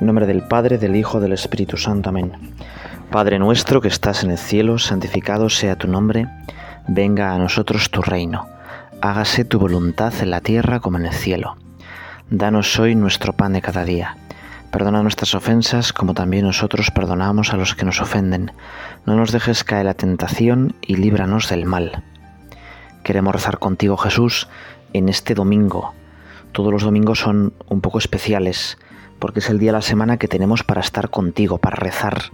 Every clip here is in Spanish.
En nombre del Padre, del Hijo, del Espíritu Santo. Amén. Padre nuestro que estás en el cielo, santificado sea tu nombre, venga a nosotros tu reino, hágase tu voluntad en la tierra como en el cielo. Danos hoy nuestro pan de cada día. Perdona nuestras ofensas como también nosotros perdonamos a los que nos ofenden. No nos dejes caer la tentación y líbranos del mal. Queremos rezar contigo Jesús en este domingo. Todos los domingos son un poco especiales porque es el día de la semana que tenemos para estar contigo, para rezar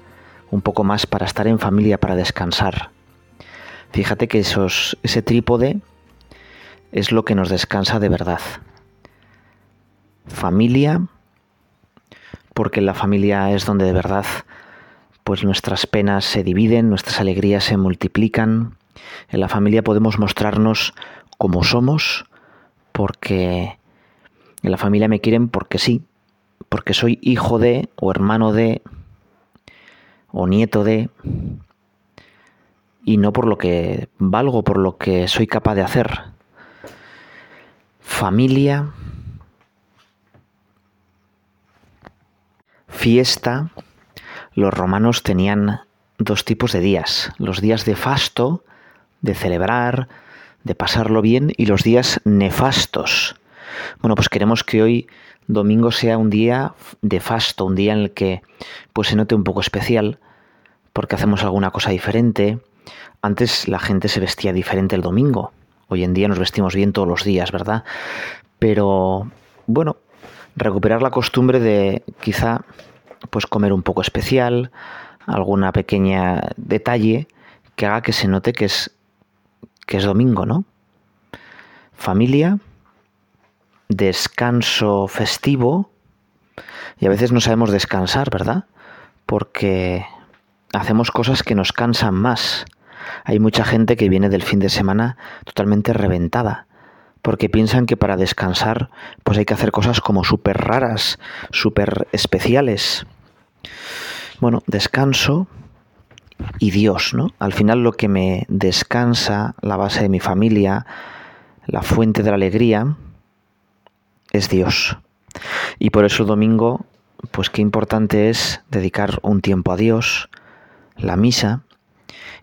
un poco más, para estar en familia, para descansar. Fíjate que esos, ese trípode es lo que nos descansa de verdad. Familia, porque la familia es donde de verdad pues nuestras penas se dividen, nuestras alegrías se multiplican. En la familia podemos mostrarnos como somos, porque en la familia me quieren porque sí, porque soy hijo de, o hermano de, o nieto de, y no por lo que valgo, por lo que soy capaz de hacer. Familia, fiesta, los romanos tenían dos tipos de días, los días de fasto, de celebrar, de pasarlo bien, y los días nefastos. Bueno, pues queremos que hoy domingo sea un día de fasto, un día en el que pues se note un poco especial, porque hacemos alguna cosa diferente. Antes la gente se vestía diferente el domingo. Hoy en día nos vestimos bien todos los días, ¿verdad? Pero bueno, recuperar la costumbre de quizá pues comer un poco especial, alguna pequeña detalle que haga que se note que es que es domingo, ¿no? Familia, descanso festivo y a veces no sabemos descansar, ¿verdad? Porque hacemos cosas que nos cansan más. Hay mucha gente que viene del fin de semana totalmente reventada, porque piensan que para descansar pues hay que hacer cosas como súper raras, súper especiales. Bueno, descanso y Dios, ¿no? Al final lo que me descansa, la base de mi familia, la fuente de la alegría, es Dios. Y por eso el domingo, pues qué importante es dedicar un tiempo a Dios, la misa,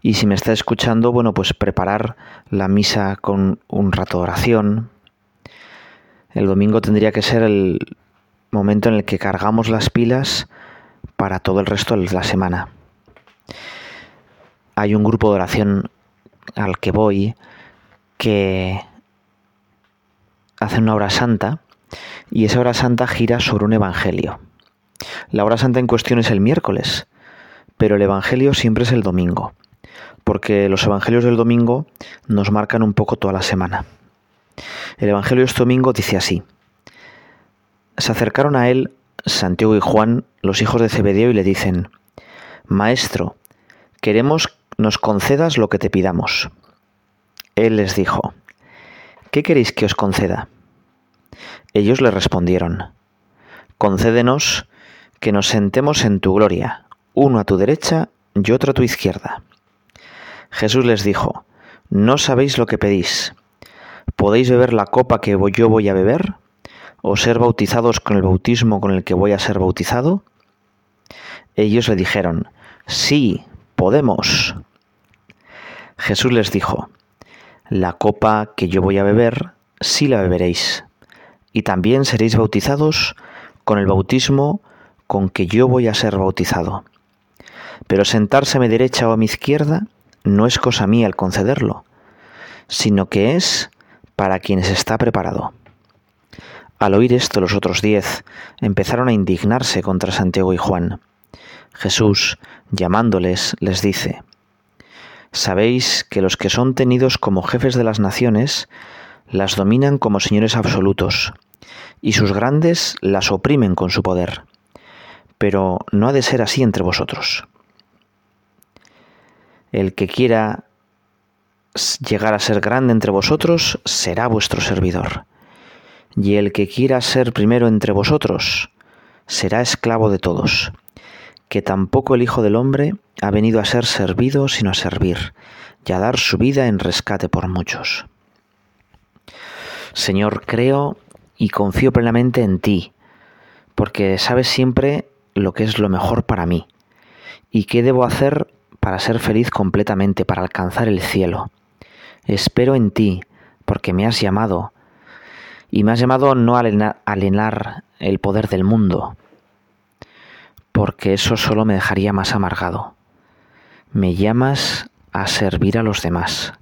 y si me está escuchando, bueno, pues preparar la misa con un rato de oración. El domingo tendría que ser el momento en el que cargamos las pilas para todo el resto de la semana. Hay un grupo de oración al que voy que hace una hora santa y esa hora santa gira sobre un evangelio. La hora santa en cuestión es el miércoles, pero el evangelio siempre es el domingo, porque los evangelios del domingo nos marcan un poco toda la semana. El evangelio este domingo dice así: Se acercaron a él Santiago y Juan, los hijos de Zebedeo, y le dicen: Maestro, queremos nos concedas lo que te pidamos. Él les dijo: ¿Qué queréis que os conceda? Ellos le respondieron, Concédenos que nos sentemos en tu gloria, uno a tu derecha y otro a tu izquierda. Jesús les dijo, No sabéis lo que pedís. ¿Podéis beber la copa que yo voy a beber? ¿O ser bautizados con el bautismo con el que voy a ser bautizado? Ellos le dijeron, Sí, podemos. Jesús les dijo, La copa que yo voy a beber, sí la beberéis y también seréis bautizados con el bautismo con que yo voy a ser bautizado. Pero sentarse a mi derecha o a mi izquierda no es cosa mía el concederlo, sino que es para quienes está preparado. Al oír esto los otros diez empezaron a indignarse contra Santiago y Juan. Jesús, llamándoles, les dice, Sabéis que los que son tenidos como jefes de las naciones las dominan como señores absolutos, y sus grandes las oprimen con su poder. Pero no ha de ser así entre vosotros. El que quiera llegar a ser grande entre vosotros será vuestro servidor. Y el que quiera ser primero entre vosotros será esclavo de todos. Que tampoco el Hijo del Hombre ha venido a ser servido, sino a servir, y a dar su vida en rescate por muchos. Señor, creo y confío plenamente en ti, porque sabes siempre lo que es lo mejor para mí y qué debo hacer para ser feliz completamente, para alcanzar el cielo. Espero en ti, porque me has llamado, y me has llamado no a alenar el poder del mundo, porque eso solo me dejaría más amargado. Me llamas a servir a los demás,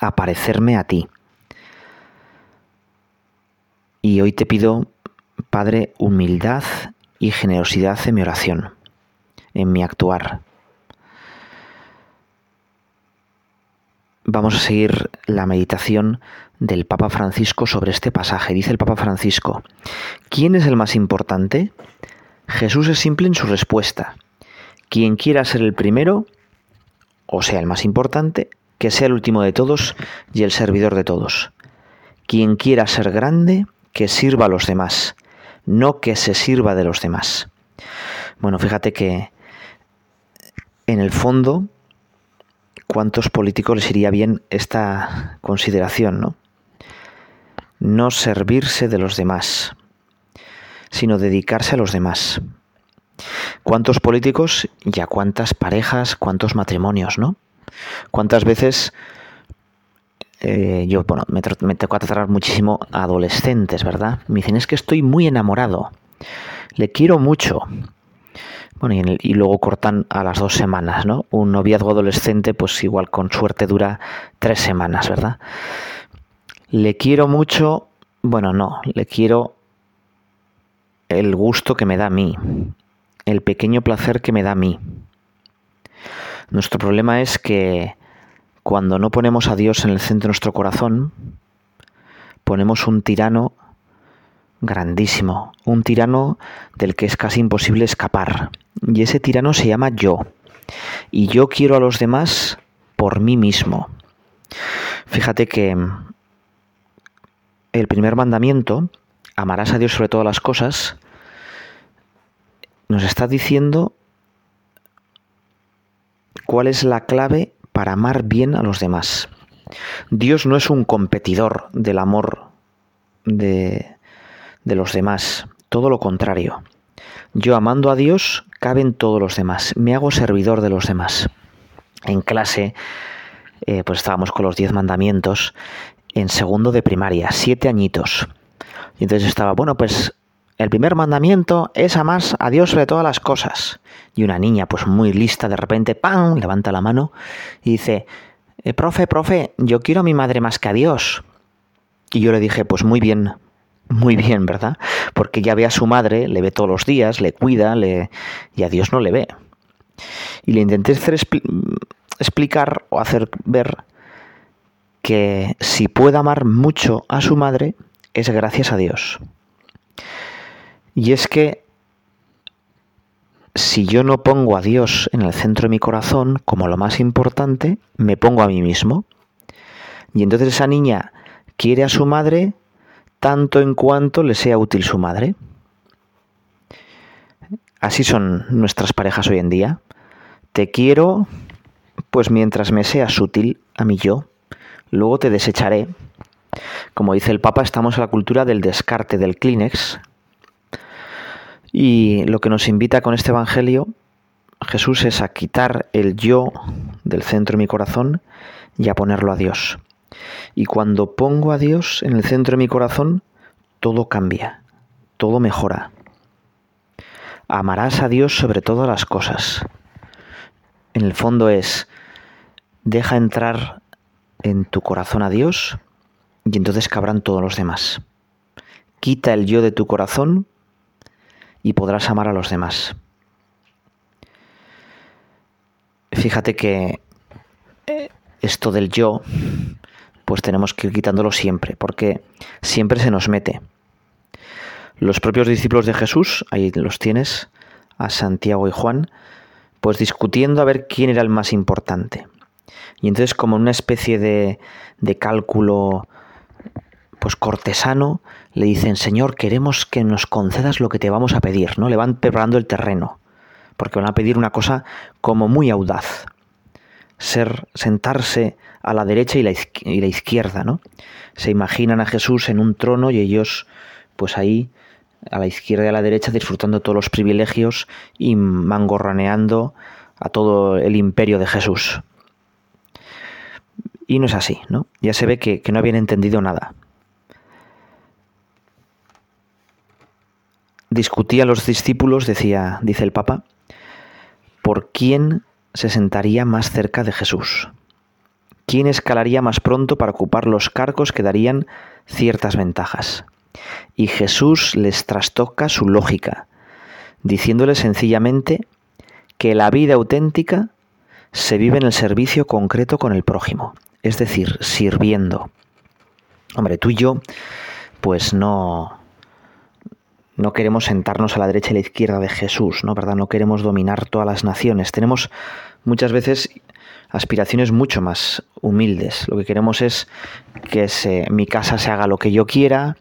a parecerme a ti. Y hoy te pido, Padre, humildad y generosidad en mi oración, en mi actuar. Vamos a seguir la meditación del Papa Francisco sobre este pasaje. Dice el Papa Francisco, ¿quién es el más importante? Jesús es simple en su respuesta. Quien quiera ser el primero, o sea, el más importante, que sea el último de todos y el servidor de todos. Quien quiera ser grande, que sirva a los demás, no que se sirva de los demás. Bueno, fíjate que en el fondo, ¿cuántos políticos les iría bien esta consideración, no? No servirse de los demás, sino dedicarse a los demás. ¿Cuántos políticos y a cuántas parejas, cuántos matrimonios, ¿no? ¿Cuántas veces yo, bueno, me, me que tratar muchísimo a adolescentes, ¿verdad? Me dicen, es que estoy muy enamorado, le quiero mucho. Bueno, y, y, luego cortan a las dos semanas, ¿no? Un noviazgo adolescente, pues igual con suerte dura tres semanas, ¿verdad? Le quiero mucho, bueno, no, le quiero el gusto que me da a mí, el pequeño placer que me da a mí. Nuestro problema es que cuando no ponemos a Dios en el centro de nuestro corazón, ponemos un tirano grandísimo, un tirano del que es casi imposible escapar. Y ese tirano se llama yo. Y yo quiero a los demás por mí mismo. Fíjate que el primer mandamiento, amarás a Dios sobre todas las cosas, nos está diciendo cuál es la clave para amar bien a los demás. Dios no es un competidor del amor de, de los demás, todo lo contrario. Yo amando a Dios caben todos los demás, me hago servidor de los demás. En clase, eh, pues estábamos con los diez mandamientos en segundo de primaria, siete añitos. Y entonces estaba, bueno, pues el primer mandamiento es amar a Dios sobre todas las cosas. Y una niña, pues muy lista, de repente, ¡pam!, levanta la mano y dice, eh, profe, profe, yo quiero a mi madre más que a Dios. Y yo le dije, pues muy bien, muy bien, ¿verdad? Porque ya ve a su madre, le ve todos los días, le cuida, le... y a Dios no le ve. Y le intenté hacer explicar o hacer ver que si puede amar mucho a su madre, es gracias a Dios. Y es que si yo no pongo a Dios en el centro de mi corazón como lo más importante, me pongo a mí mismo. Y entonces esa niña quiere a su madre tanto en cuanto le sea útil su madre. Así son nuestras parejas hoy en día. Te quiero, pues mientras me seas útil a mí yo, luego te desecharé. Como dice el Papa, estamos en la cultura del descarte del Kleenex, y lo que nos invita con este Evangelio, Jesús, es a quitar el yo del centro de mi corazón y a ponerlo a Dios. Y cuando pongo a Dios en el centro de mi corazón, todo cambia, todo mejora. Amarás a Dios sobre todas las cosas. En el fondo es, deja entrar en tu corazón a Dios y entonces cabrán todos los demás. Quita el yo de tu corazón y podrás amar a los demás. Fíjate que esto del yo, pues tenemos que ir quitándolo siempre, porque siempre se nos mete. Los propios discípulos de Jesús, ahí los tienes, a Santiago y Juan, pues discutiendo a ver quién era el más importante. Y entonces como una especie de, de cálculo pues cortesano, le dicen, Señor, queremos que nos concedas lo que te vamos a pedir, ¿no? Le van preparando el terreno, porque van a pedir una cosa como muy audaz, ser, sentarse a la derecha y la, y la izquierda, ¿no? Se imaginan a Jesús en un trono y ellos, pues ahí, a la izquierda y a la derecha disfrutando todos los privilegios y mangorraneando a todo el imperio de Jesús. Y no es así, ¿no? Ya se ve que, que no habían entendido nada. Discutía los discípulos, decía, dice el Papa, por quién se sentaría más cerca de Jesús. ¿Quién escalaría más pronto para ocupar los cargos que darían ciertas ventajas? Y Jesús les trastoca su lógica, diciéndole sencillamente que la vida auténtica se vive en el servicio concreto con el prójimo, es decir, sirviendo. Hombre, tú y yo, pues no, no queremos sentarnos a la derecha y a la izquierda de Jesús, ¿no? ¿Verdad? No queremos dominar todas las naciones. Tenemos muchas veces aspiraciones mucho más humildes. Lo que queremos es que mi casa se haga lo que yo quiera,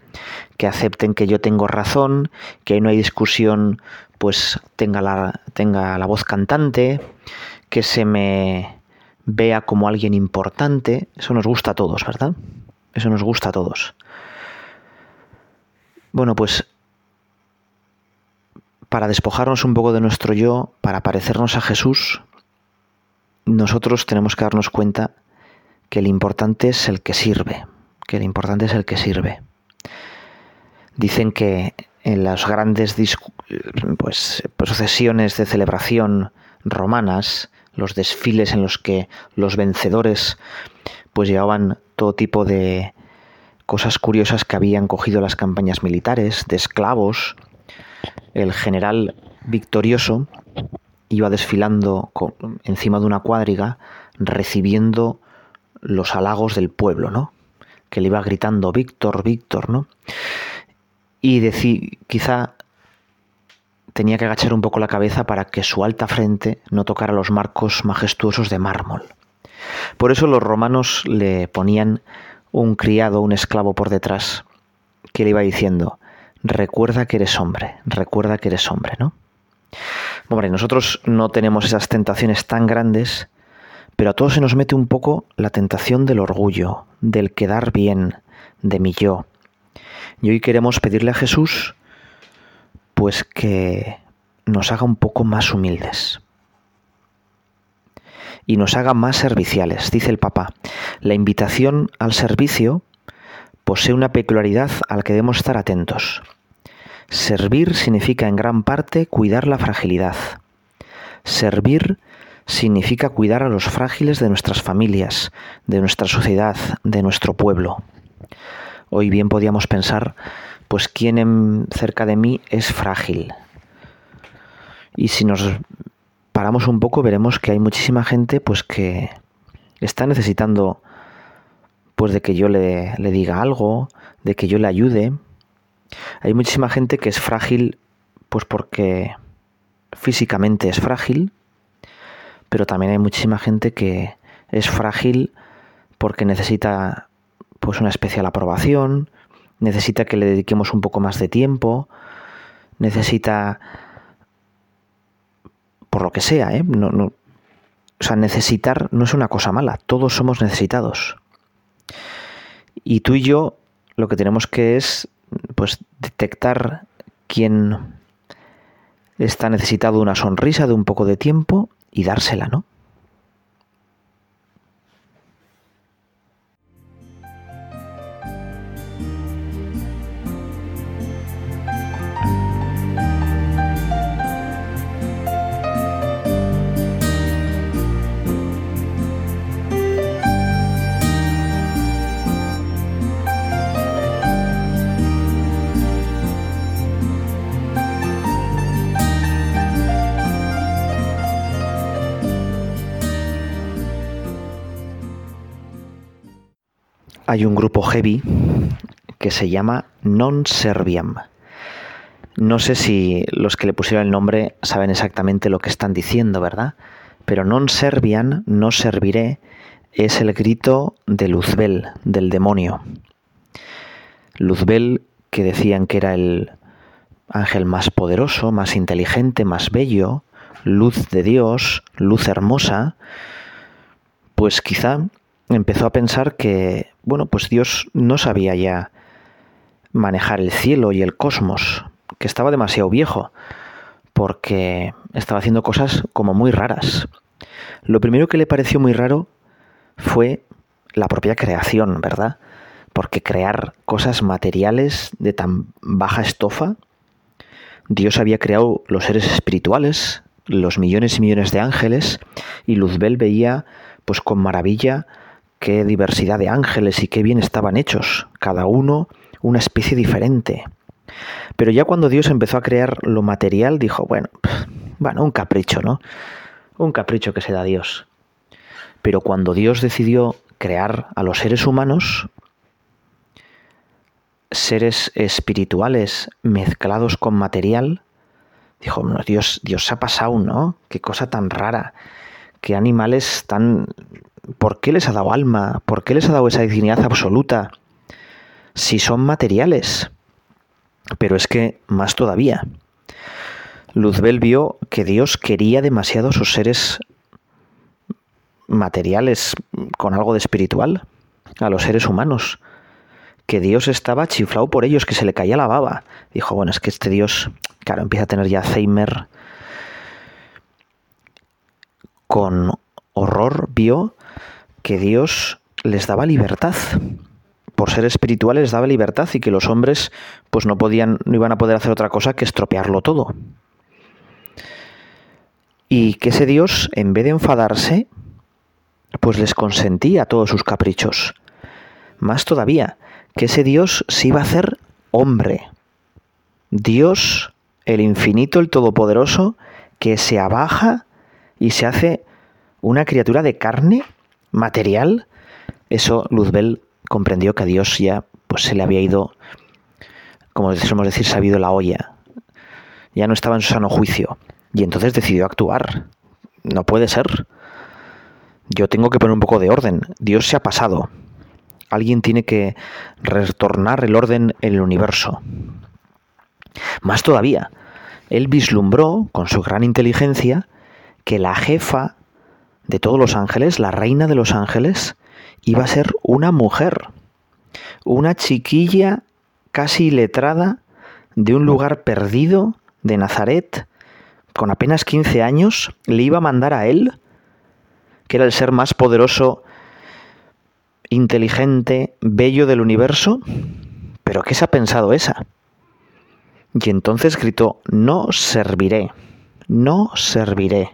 que acepten que yo tengo razón, que no hay discusión, pues tenga la, tenga la voz cantante, que se me vea como alguien importante. Eso nos gusta a todos, ¿verdad? Eso nos gusta a todos. Bueno, pues para despojarnos un poco de nuestro yo, para parecernos a Jesús, nosotros tenemos que darnos cuenta que el importante es el que sirve, que el importante es el que sirve. Dicen que en las grandes pues, procesiones de celebración romanas, los desfiles en los que los vencedores pues llevaban todo tipo de cosas curiosas que habían cogido las campañas militares, de esclavos, el general victorioso iba desfilando encima de una cuadriga recibiendo los halagos del pueblo, ¿no? Que le iba gritando Víctor, Víctor, ¿no? Y decir, quizá tenía que agachar un poco la cabeza para que su alta frente no tocara los marcos majestuosos de mármol. Por eso los romanos le ponían un criado, un esclavo por detrás, que le iba diciendo, recuerda que eres hombre, recuerda que eres hombre, ¿no? Hombre, nosotros no tenemos esas tentaciones tan grandes, pero a todos se nos mete un poco la tentación del orgullo, del quedar bien, de mi yo. Y hoy queremos pedirle a Jesús, pues que nos haga un poco más humildes y nos haga más serviciales. Dice el Papa, la invitación al servicio posee una peculiaridad a la que debemos estar atentos. Servir significa en gran parte cuidar la fragilidad. Servir significa cuidar a los frágiles de nuestras familias, de nuestra sociedad, de nuestro pueblo. Hoy bien podíamos pensar, pues quién cerca de mí es frágil. Y si nos paramos un poco veremos que hay muchísima gente pues que está necesitando pues de que yo le, le diga algo, de que yo le ayude, hay muchísima gente que es frágil, pues porque físicamente es frágil, pero también hay muchísima gente que es frágil porque necesita pues una especial aprobación, necesita que le dediquemos un poco más de tiempo, necesita por lo que sea, ¿eh? No, no, o sea, necesitar no es una cosa mala, todos somos necesitados. Y tú y yo lo que tenemos que es pues detectar quién está necesitado de una sonrisa, de un poco de tiempo y dársela, ¿no? Hay un grupo heavy que se llama Non Serviam. No sé si los que le pusieron el nombre saben exactamente lo que están diciendo, ¿verdad? Pero non serviam, no serviré, es el grito de Luzbel, del demonio. Luzbel, que decían que era el ángel más poderoso, más inteligente, más bello, luz de Dios, luz hermosa, pues quizá empezó a pensar que, bueno, pues Dios no sabía ya manejar el cielo y el cosmos, que estaba demasiado viejo, porque estaba haciendo cosas como muy raras. Lo primero que le pareció muy raro fue la propia creación, ¿verdad? Porque crear cosas materiales de tan baja estofa, Dios había creado los seres espirituales, los millones y millones de ángeles, y Luzbel veía pues con maravilla qué diversidad de ángeles y qué bien estaban hechos, cada uno una especie diferente. Pero ya cuando Dios empezó a crear lo material, dijo, bueno, bueno, un capricho, ¿no? Un capricho que se da Dios. Pero cuando Dios decidió crear a los seres humanos, seres espirituales mezclados con material, dijo, Dios, Dios se ha pasado, ¿no? Qué cosa tan rara. Qué animales tan... ¿Por qué les ha dado alma? ¿Por qué les ha dado esa dignidad absoluta? Si son materiales. Pero es que más todavía. Luzbel vio que Dios quería demasiado a sus seres materiales con algo de espiritual, a los seres humanos, que Dios estaba chiflado por ellos, que se le caía la baba. Dijo, bueno, es que este Dios, claro, empieza a tener ya Alzheimer. Con horror vio que Dios les daba libertad. Por ser espirituales les daba libertad y que los hombres pues no podían, no iban a poder hacer otra cosa que estropearlo todo. Y que ese Dios, en vez de enfadarse, pues les consentía todos sus caprichos. Más todavía, que ese Dios se iba a hacer hombre. Dios, el infinito, el todopoderoso, que se abaja y se hace una criatura de carne material. Eso Luzbel comprendió que a Dios ya pues se le había ido, como decimos decir, sabido la olla. Ya no estaba en su sano juicio. Y entonces decidió actuar. No puede ser. Yo tengo que poner un poco de orden. Dios se ha pasado. Alguien tiene que retornar el orden en el universo. Más todavía, él vislumbró, con su gran inteligencia, que la jefa de todos los ángeles, la reina de los ángeles, iba a ser una mujer, una chiquilla casi letrada de un lugar perdido de Nazaret, con apenas 15 años, le iba a mandar a él que era el ser más poderoso, inteligente, bello del universo? ¿Pero qué se ha pensado esa? Y entonces gritó, no serviré, no serviré.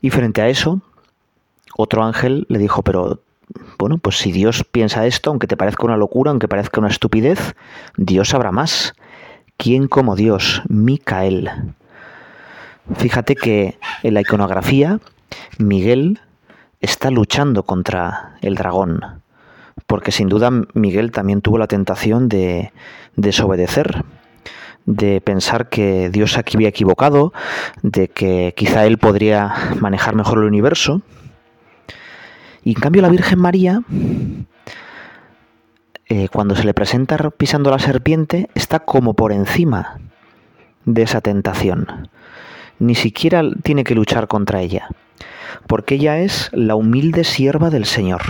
Y frente a eso, otro ángel le dijo, pero bueno, pues si Dios piensa esto, aunque te parezca una locura, aunque parezca una estupidez, Dios sabrá más. ¿Quién como Dios? Micael. Fíjate que en la iconografía Miguel está luchando contra el dragón, porque sin duda Miguel también tuvo la tentación de desobedecer, de pensar que Dios aquí había equivocado, de que quizá él podría manejar mejor el universo. Y en cambio la Virgen María, eh, cuando se le presenta pisando la serpiente, está como por encima de esa tentación. Ni siquiera tiene que luchar contra ella porque ella es la humilde sierva del Señor.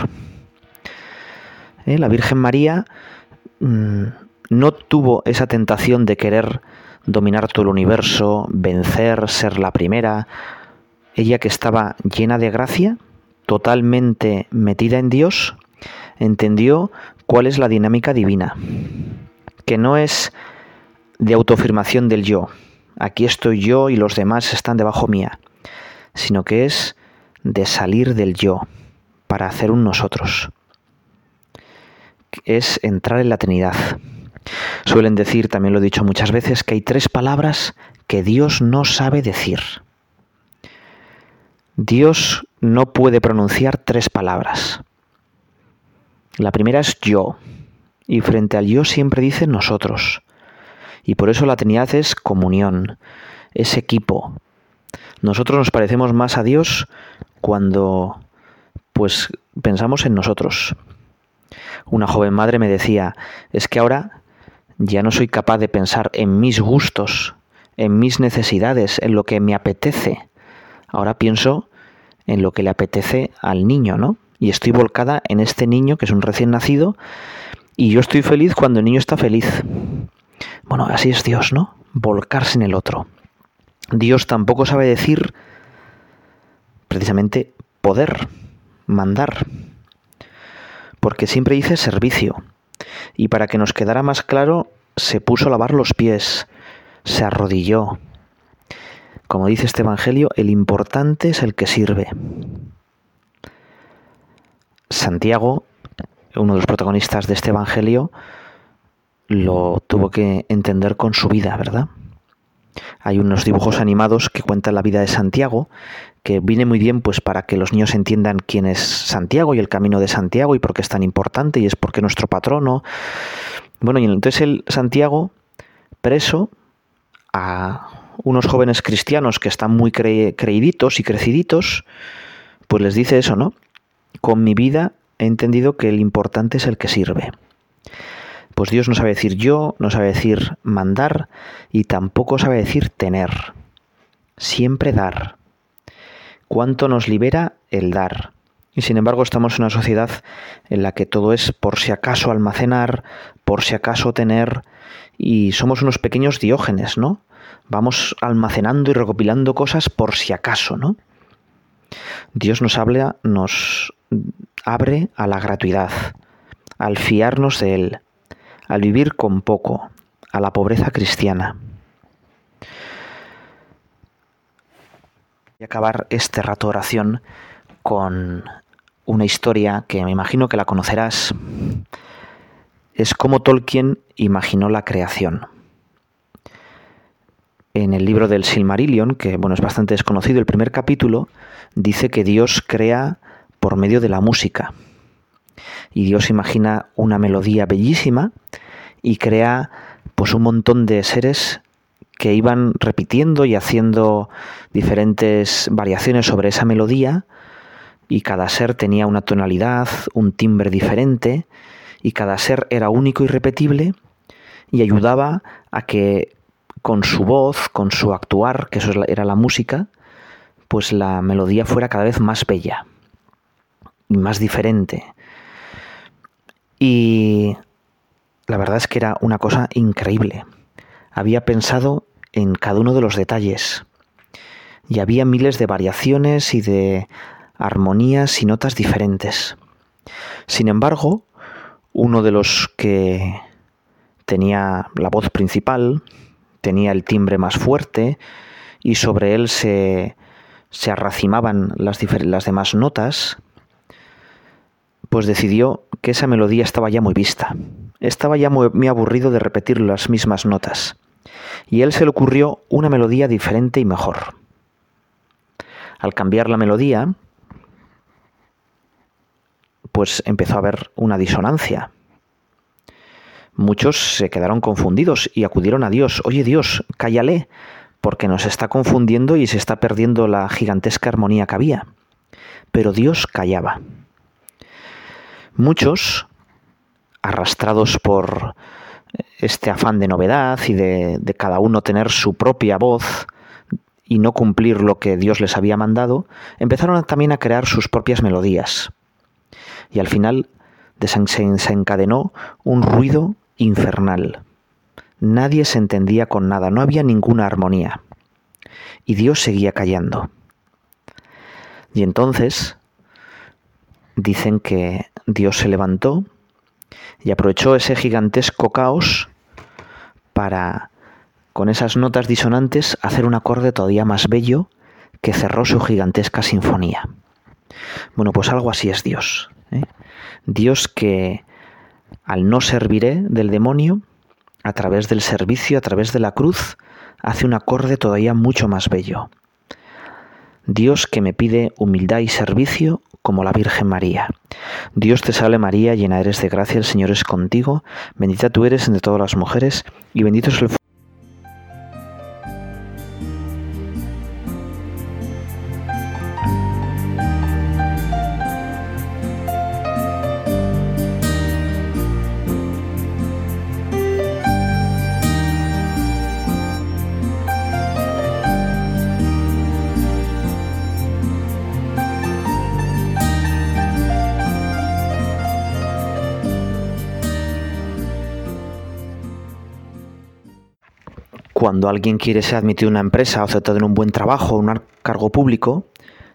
¿Eh? La Virgen María mm, no tuvo esa tentación de querer dominar todo el universo, vencer, ser la primera. Ella que estaba llena de gracia, totalmente metida en Dios, entendió cuál es la dinámica divina, que no es de autoafirmación del yo, aquí estoy yo y los demás están debajo mía, sino que es de salir del yo para hacer un nosotros. Es entrar en la Trinidad. Suelen decir, también lo he dicho muchas veces, que hay tres palabras que Dios no sabe decir. Dios no puede pronunciar tres palabras. La primera es yo, y frente al yo siempre dice nosotros. Y por eso la Trinidad es comunión, es equipo. Nosotros nos parecemos más a Dios cuando pues pensamos en nosotros. Una joven madre me decía, es que ahora ya no soy capaz de pensar en mis gustos, en mis necesidades, en lo que me apetece. Ahora pienso en lo que le apetece al niño, ¿no? Y estoy volcada en este niño que es un recién nacido y yo estoy feliz cuando el niño está feliz. Bueno, así es Dios, ¿no? Volcarse en el otro. Dios tampoco sabe decir precisamente poder, mandar, porque siempre dice servicio. Y para que nos quedara más claro, se puso a lavar los pies, se arrodilló. Como dice este Evangelio, el importante es el que sirve. Santiago, uno de los protagonistas de este Evangelio, lo tuvo que entender con su vida, ¿verdad? Hay unos dibujos animados que cuentan la vida de Santiago, que viene muy bien pues para que los niños entiendan quién es Santiago y el camino de Santiago y por qué es tan importante y es porque nuestro patrono. Bueno, y entonces el Santiago preso a unos jóvenes cristianos que están muy creíditos y creciditos, pues les dice eso, ¿no? Con mi vida he entendido que el importante es el que sirve. Pues Dios no sabe decir yo, no sabe decir mandar y tampoco sabe decir tener. Siempre dar. ¿Cuánto nos libera el dar? Y sin embargo estamos en una sociedad en la que todo es por si acaso almacenar, por si acaso tener, y somos unos pequeños diógenes, ¿no? Vamos almacenando y recopilando cosas por si acaso, ¿no? Dios nos habla, nos abre a la gratuidad, al fiarnos de Él, al vivir con poco, a la pobreza cristiana. Voy a acabar este rato de oración con una historia que me imagino que la conocerás. Es como Tolkien imaginó la creación. En el libro del Silmarillion, que bueno, es bastante desconocido, el primer capítulo dice que Dios crea por medio de la música y Dios imagina una melodía bellísima y crea pues un montón de seres que iban repitiendo y haciendo diferentes variaciones sobre esa melodía y cada ser tenía una tonalidad, un timbre diferente y cada ser era único y repetible y ayudaba a que con su voz, con su actuar, que eso era la música, pues la melodía fuera cada vez más bella y más diferente y la verdad es que era una cosa increíble. Había pensado en cada uno de los detalles. Y había miles de variaciones y de armonías y notas diferentes. Sin embargo, uno de los que tenía la voz principal, tenía el timbre más fuerte y sobre él se, se arracimaban las, las demás notas, pues decidió que esa melodía estaba ya muy vista. Estaba ya muy, aburrido de repetir las mismas notas. Y él se le ocurrió una melodía diferente y mejor. Al cambiar la melodía, pues empezó a haber una disonancia. Muchos se quedaron confundidos y acudieron a Dios. Oye Dios, cállale, porque nos está confundiendo y se está perdiendo la gigantesca armonía que había. Pero Dios callaba. Muchos, arrastrados por este afán de novedad y de, cada uno tener su propia voz y no cumplir lo que Dios les había mandado, empezaron también a crear sus propias melodías. Y al final desencadenó un ruido infernal. Nadie se entendía con nada, no había ninguna armonía. Y Dios seguía callando. Y entonces dicen que Dios se levantó y aprovechó ese gigantesco caos para, con esas notas disonantes, hacer un acorde todavía más bello que cerró su gigantesca sinfonía. Bueno, pues algo así es Dios. ¿eh? Dios que al no serviré del demonio, a través del servicio, a través de la cruz, hace un acorde todavía mucho más bello. Dios que me pide humildad y servicio como la Virgen María. Dios te salve María, llena eres de gracia, el Señor es contigo, bendita tú eres entre todas las mujeres, y bendito es el alguien quiere ser admitido en una empresa o aceptado en un buen trabajo o un cargo público,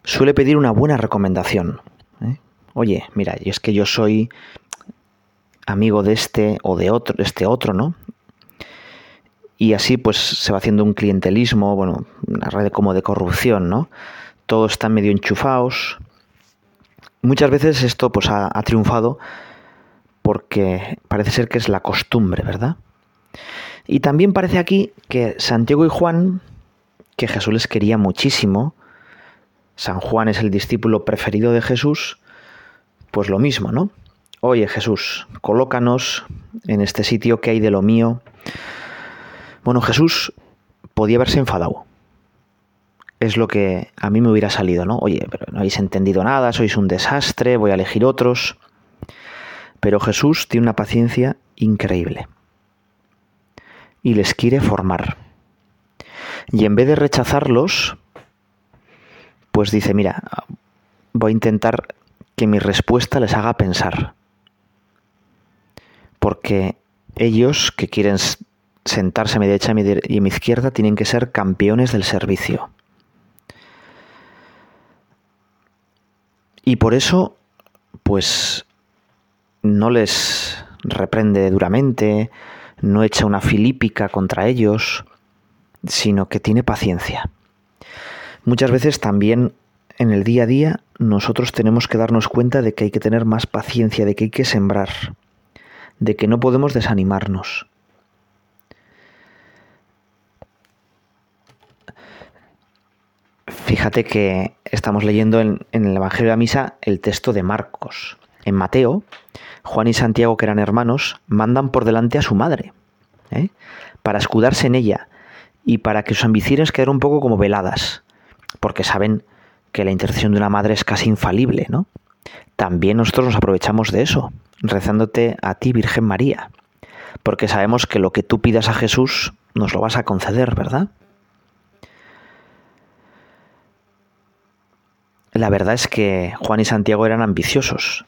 suele pedir una buena recomendación. ¿eh? Oye, mira, y es que yo soy amigo de este o de otro, este otro, ¿no? Y así pues se va haciendo un clientelismo, bueno, una red como de corrupción, ¿no? Todos están medio enchufados. Muchas veces esto pues ha triunfado porque parece ser que es la costumbre, ¿verdad? Y también parece aquí que Santiago y Juan, que Jesús les quería muchísimo, San Juan es el discípulo preferido de Jesús, pues lo mismo, ¿no? Oye Jesús, colócanos en este sitio que hay de lo mío. Bueno, Jesús podía haberse enfadado. Es lo que a mí me hubiera salido, ¿no? Oye, pero no habéis entendido nada, sois un desastre, voy a elegir otros. Pero Jesús tiene una paciencia increíble. Y les quiere formar. Y en vez de rechazarlos, pues dice, mira, voy a intentar que mi respuesta les haga pensar porque ellos que quieren sentarse a mi derecha y a mi izquierda tienen que ser campeones del servicio. Y por eso, pues, no les reprende duramente, no echa una filípica contra ellos, sino que tiene paciencia. Muchas veces también en el día a día nosotros tenemos que darnos cuenta de que hay que tener más paciencia, de que hay que sembrar de que no podemos desanimarnos. Fíjate que estamos leyendo en, el Evangelio de la Misa el texto de Marcos. En Mateo, Juan y Santiago, que eran hermanos, mandan por delante a su madre, ¿eh? para escudarse en ella y para que sus ambiciones queden un poco como veladas, porque saben que la intercesión de una madre es casi infalible, ¿no? También nosotros nos aprovechamos de eso, rezándote a ti, Virgen María, porque sabemos que lo que tú pidas a Jesús nos lo vas a conceder, ¿verdad? La verdad es que Juan y Santiago eran ambiciosos.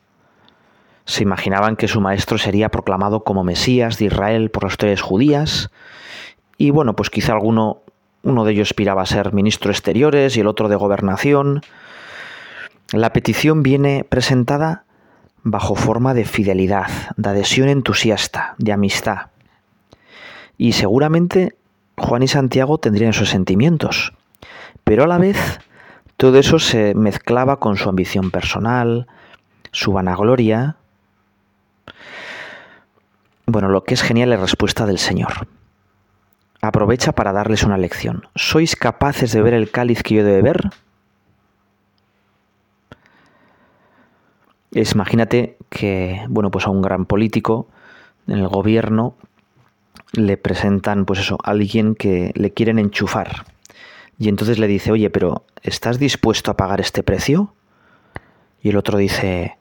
Se imaginaban que su maestro sería proclamado como Mesías de Israel por las tres judías, y bueno, pues quizá alguno, uno de ellos aspiraba a ser ministro exteriores y el otro de gobernación. La petición viene presentada bajo forma de fidelidad, de adhesión entusiasta, de amistad. Y seguramente Juan y Santiago tendrían esos sentimientos, pero a la vez todo eso se mezclaba con su ambición personal, su vanagloria. Bueno, lo que es genial es la respuesta del Señor. Aprovecha para darles una lección. ¿Sois capaces de ver el cáliz que yo he de beber? Es, imagínate que, bueno, pues a un gran político en el gobierno le presentan, pues eso, a alguien que le quieren enchufar. Y entonces le dice, oye, pero ¿estás dispuesto a pagar este precio? Y el otro dice,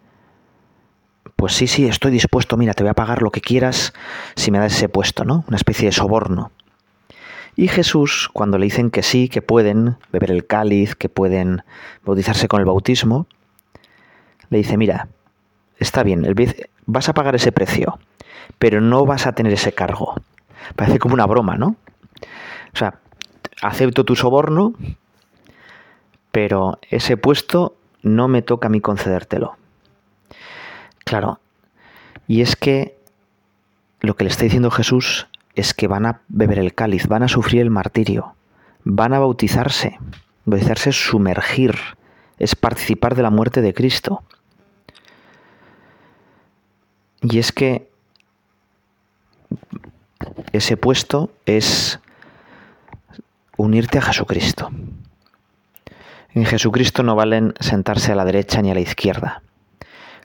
pues sí, sí, estoy dispuesto, mira, te voy a pagar lo que quieras si me das ese puesto, ¿no? Una especie de soborno. Y Jesús, cuando le dicen que sí, que pueden beber el cáliz, que pueden bautizarse con el bautismo, le dice, mira, está bien, vas a pagar ese precio, pero no vas a tener ese cargo. Parece como una broma, ¿no? O sea, acepto tu soborno, pero ese puesto no me toca a mí concedértelo. Claro, y es que lo que le está diciendo Jesús es que van a beber el cáliz, van a sufrir el martirio, van a bautizarse. Bautizarse es sumergir, es participar de la muerte de Cristo. Y es que ese puesto es unirte a Jesucristo. En Jesucristo no valen sentarse a la derecha ni a la izquierda.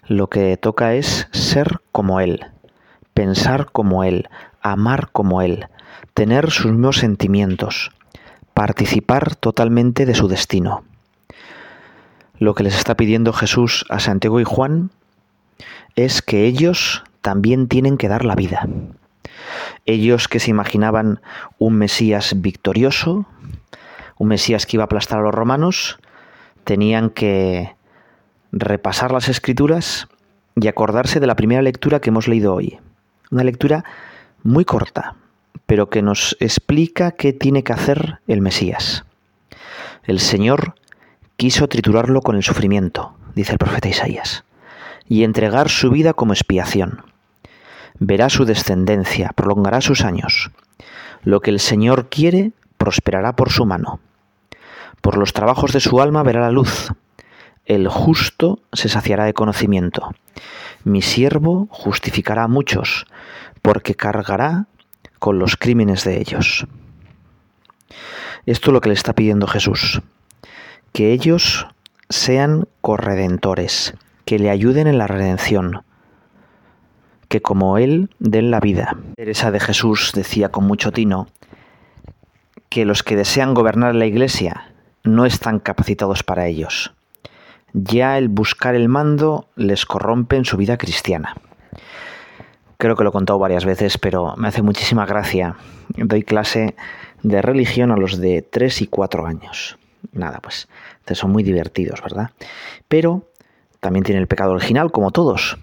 Lo que toca es ser como Él, pensar como Él, amar como Él, tener sus mismos sentimientos, participar totalmente de su destino. Lo que les está pidiendo Jesús a Santiago y Juan es que ellos también tienen que dar la vida. Ellos que se imaginaban un Mesías victorioso, un Mesías que iba a aplastar a los romanos, tenían que repasar las escrituras y acordarse de la primera lectura que hemos leído hoy. Una lectura muy corta, pero que nos explica qué tiene que hacer el Mesías. El Señor quiso triturarlo con el sufrimiento, dice el profeta Isaías, y entregar su vida como expiación. Verá su descendencia, prolongará sus años. Lo que el Señor quiere prosperará por su mano. Por los trabajos de su alma verá la luz. El justo se saciará de conocimiento. Mi siervo justificará a muchos, porque cargará con los crímenes de ellos. Esto es lo que le está pidiendo Jesús, que ellos sean corredentores, que le ayuden en la redención, que como Él den la vida. Teresa de Jesús decía con mucho tino que los que desean gobernar la Iglesia no están capacitados para ellos. Ya el buscar el mando les corrompe en su vida cristiana. Creo que lo he contado varias veces, pero me hace muchísima gracia. Doy clase de religión a los de 3 y 4 años. Nada, pues son muy divertidos, ¿verdad? Pero también tiene el pecado original, como todos.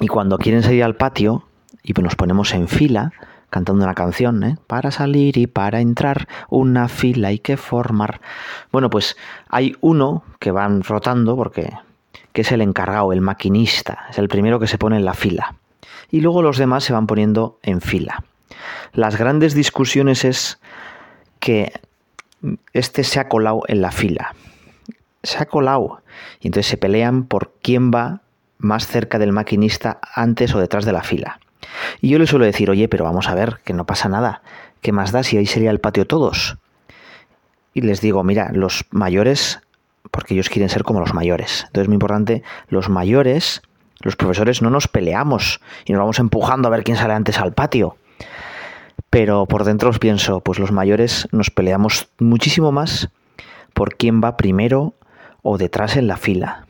Y cuando quieren salir al patio y nos ponemos en fila, cantando una canción, ¿eh? Para salir y para entrar, una fila hay que formar. Bueno, pues hay uno que van rotando porque que es el encargado, el maquinista, es el primero que se pone en la fila y luego los demás se van poniendo en fila. Las grandes discusiones es que este se ha colado en la fila. Se ha colado. Y entonces se pelean por quién va más cerca del maquinista antes o detrás de la fila. Y yo le suelo decir, oye, pero vamos a ver, que no pasa nada. ¿Qué más da si ahí sería el patio todos? Y les digo, mira, los mayores, porque ellos quieren ser como los mayores. Entonces es muy importante, los mayores los profesores no nos peleamos y nos vamos empujando a ver quién sale antes al patio. Pero por dentro os pienso, pues los mayores nos peleamos muchísimo más por quién va primero o detrás en la fila.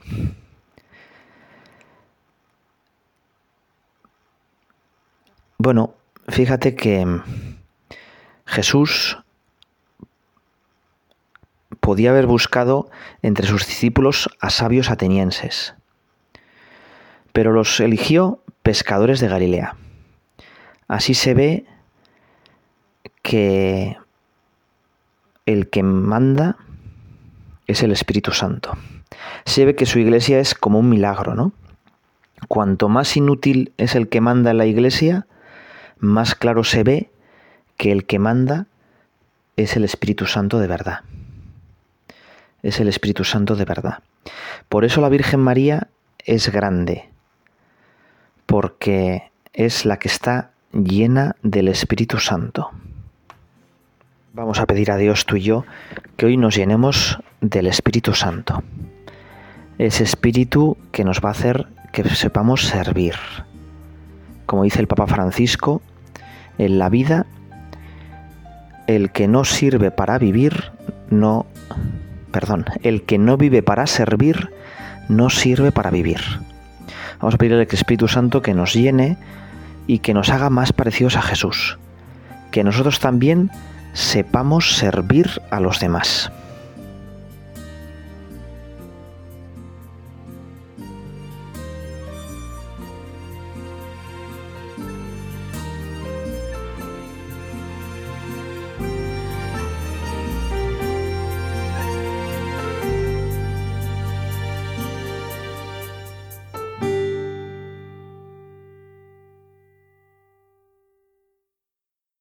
Bueno, fíjate que Jesús podía haber buscado entre sus discípulos a sabios atenienses pero los eligió pescadores de Galilea. Así se ve que el que manda es el Espíritu Santo. Se ve que su iglesia es como un milagro, ¿no? Cuanto más inútil es el que manda en la iglesia, más claro se ve que el que manda es el Espíritu Santo de verdad. Es el Espíritu Santo de verdad. Por eso la Virgen María es grande, porque es la que está llena del Espíritu Santo. Vamos a pedir a Dios tú y yo que hoy nos llenemos del Espíritu Santo. Ese Espíritu que nos va a hacer que sepamos servir. Como dice el Papa Francisco, en la vida el que no sirve para vivir no perdón, el que no vive para servir no sirve para vivir. Vamos a pedirle al Espíritu Santo que nos llene y que nos haga más parecidos a Jesús. Que nosotros también sepamos servir a los demás.